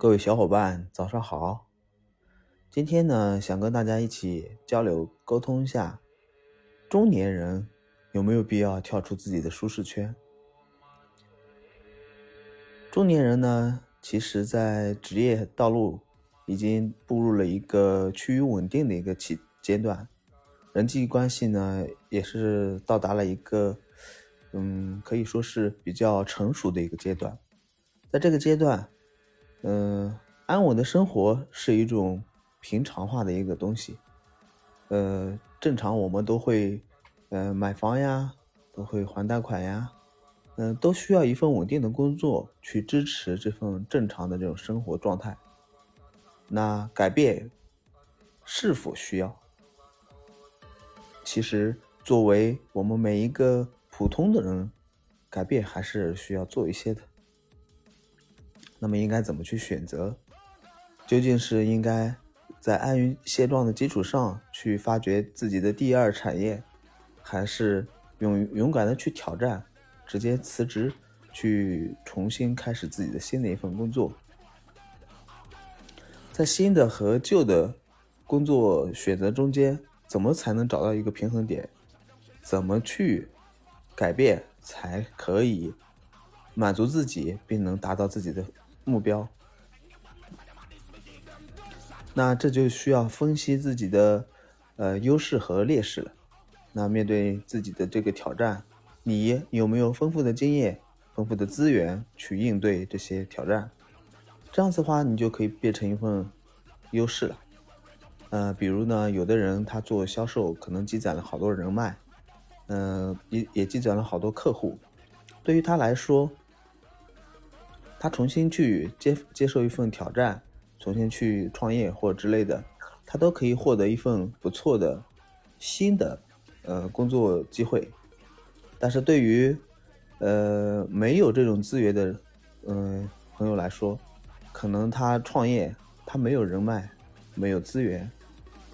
各位小伙伴，早上好！今天呢，想跟大家一起交流沟通一下，中年人有没有必要跳出自己的舒适圈？中年人呢，其实在职业道路已经步入了一个趋于稳定的一个起阶段，人际关系呢，也是到达了一个，嗯，可以说是比较成熟的一个阶段，在这个阶段。嗯，安稳的生活是一种平常化的一个东西。呃，正常我们都会，呃，买房呀，都会还贷款呀，嗯，都需要一份稳定的工作去支持这份正常的这种生活状态。那改变是否需要？其实，作为我们每一个普通的人，改变还是需要做一些的。那么应该怎么去选择？究竟是应该在安于现状的基础上去发掘自己的第二产业，还是勇勇敢的去挑战，直接辞职去重新开始自己的新的一份工作？在新的和旧的工作选择中间，怎么才能找到一个平衡点？怎么去改变才可以满足自己，并能达到自己的？目标，那这就需要分析自己的呃优势和劣势了。那面对自己的这个挑战，你有没有丰富的经验、丰富的资源去应对这些挑战？这样子的话，你就可以变成一份优势了。呃，比如呢，有的人他做销售，可能积攒了好多人脉，嗯，也也积攒了好多客户，对于他来说。他重新去接接受一份挑战，重新去创业或之类的，他都可以获得一份不错的新的呃工作机会。但是对于呃没有这种资源的嗯朋友来说，可能他创业他没有人脉，没有资源，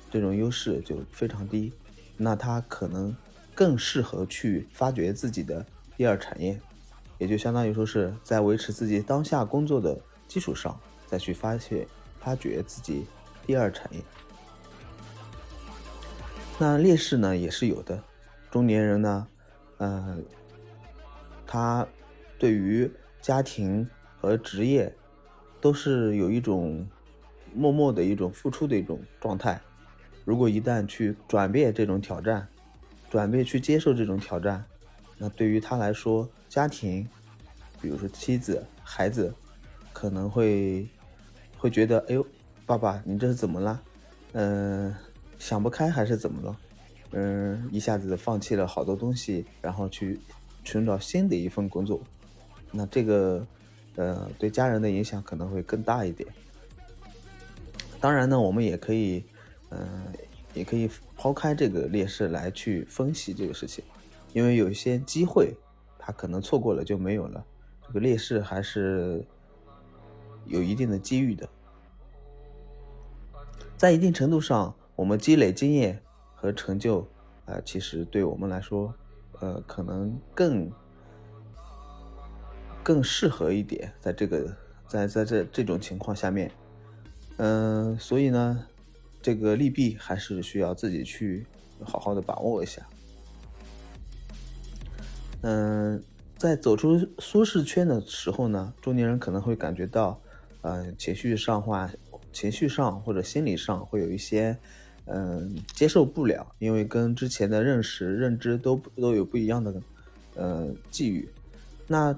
这种优势就非常低。那他可能更适合去发掘自己的第二产业。也就相当于说是在维持自己当下工作的基础上，再去发现、发掘自己第二产业。那劣势呢也是有的，中年人呢，呃，他对于家庭和职业都是有一种默默的一种付出的一种状态。如果一旦去转变这种挑战，转变去接受这种挑战。那对于他来说，家庭，比如说妻子、孩子，可能会会觉得，哎呦，爸爸，你这是怎么了？嗯，想不开还是怎么了？嗯，一下子放弃了好多东西，然后去寻找新的一份工作。那这个，呃，对家人的影响可能会更大一点。当然呢，我们也可以，嗯，也可以抛开这个劣势来去分析这个事情。因为有一些机会，他可能错过了就没有了。这个劣势还是有一定的机遇的。在一定程度上，我们积累经验和成就，啊，其实对我们来说，呃，可能更更适合一点。在这个在在这这种情况下面，嗯，所以呢，这个利弊还是需要自己去好好的把握一下。嗯，在走出舒适圈的时候呢，中年人可能会感觉到，呃，情绪上话，情绪上或者心理上会有一些，嗯，接受不了，因为跟之前的认识、认知都都有不一样的，呃，际遇。那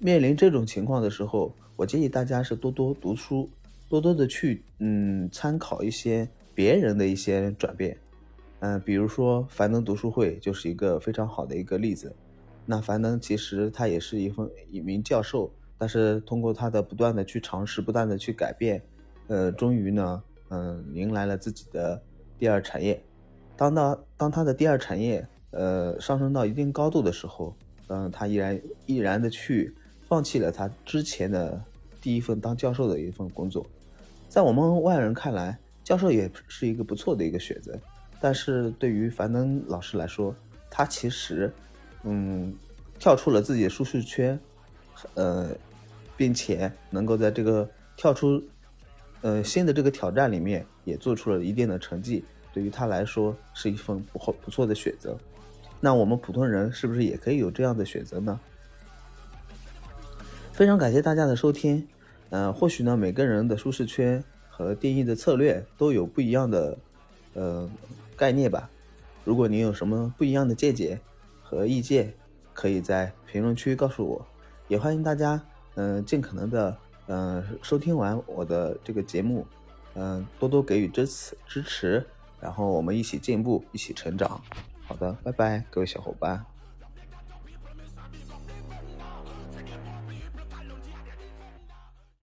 面临这种情况的时候，我建议大家是多多读书，多多的去，嗯，参考一些别人的一些转变，嗯，比如说樊登读书会就是一个非常好的一个例子。那樊登其实他也是一份一名教授，但是通过他的不断的去尝试，不断的去改变，呃，终于呢，嗯，迎来了自己的第二产业。当到当他的第二产业，呃，上升到一定高度的时候，嗯，他依然毅然的去放弃了他之前的第一份当教授的一份工作。在我们外人看来，教授也是一个不错的一个选择，但是对于樊登老师来说，他其实。嗯，跳出了自己的舒适圈，呃，并且能够在这个跳出呃新的这个挑战里面，也做出了一定的成绩，对于他来说是一份不不错的选择。那我们普通人是不是也可以有这样的选择呢？非常感谢大家的收听。嗯，或许呢，每个人的舒适圈和定义的策略都有不一样的呃概念吧。如果您有什么不一样的见解和意见，可以在评论区告诉我。也欢迎大家嗯尽可能的嗯收听完我的这个节目，嗯多多给予支持支持，然后我们一起进步，一起成长。好的，拜拜，各位小伙伴。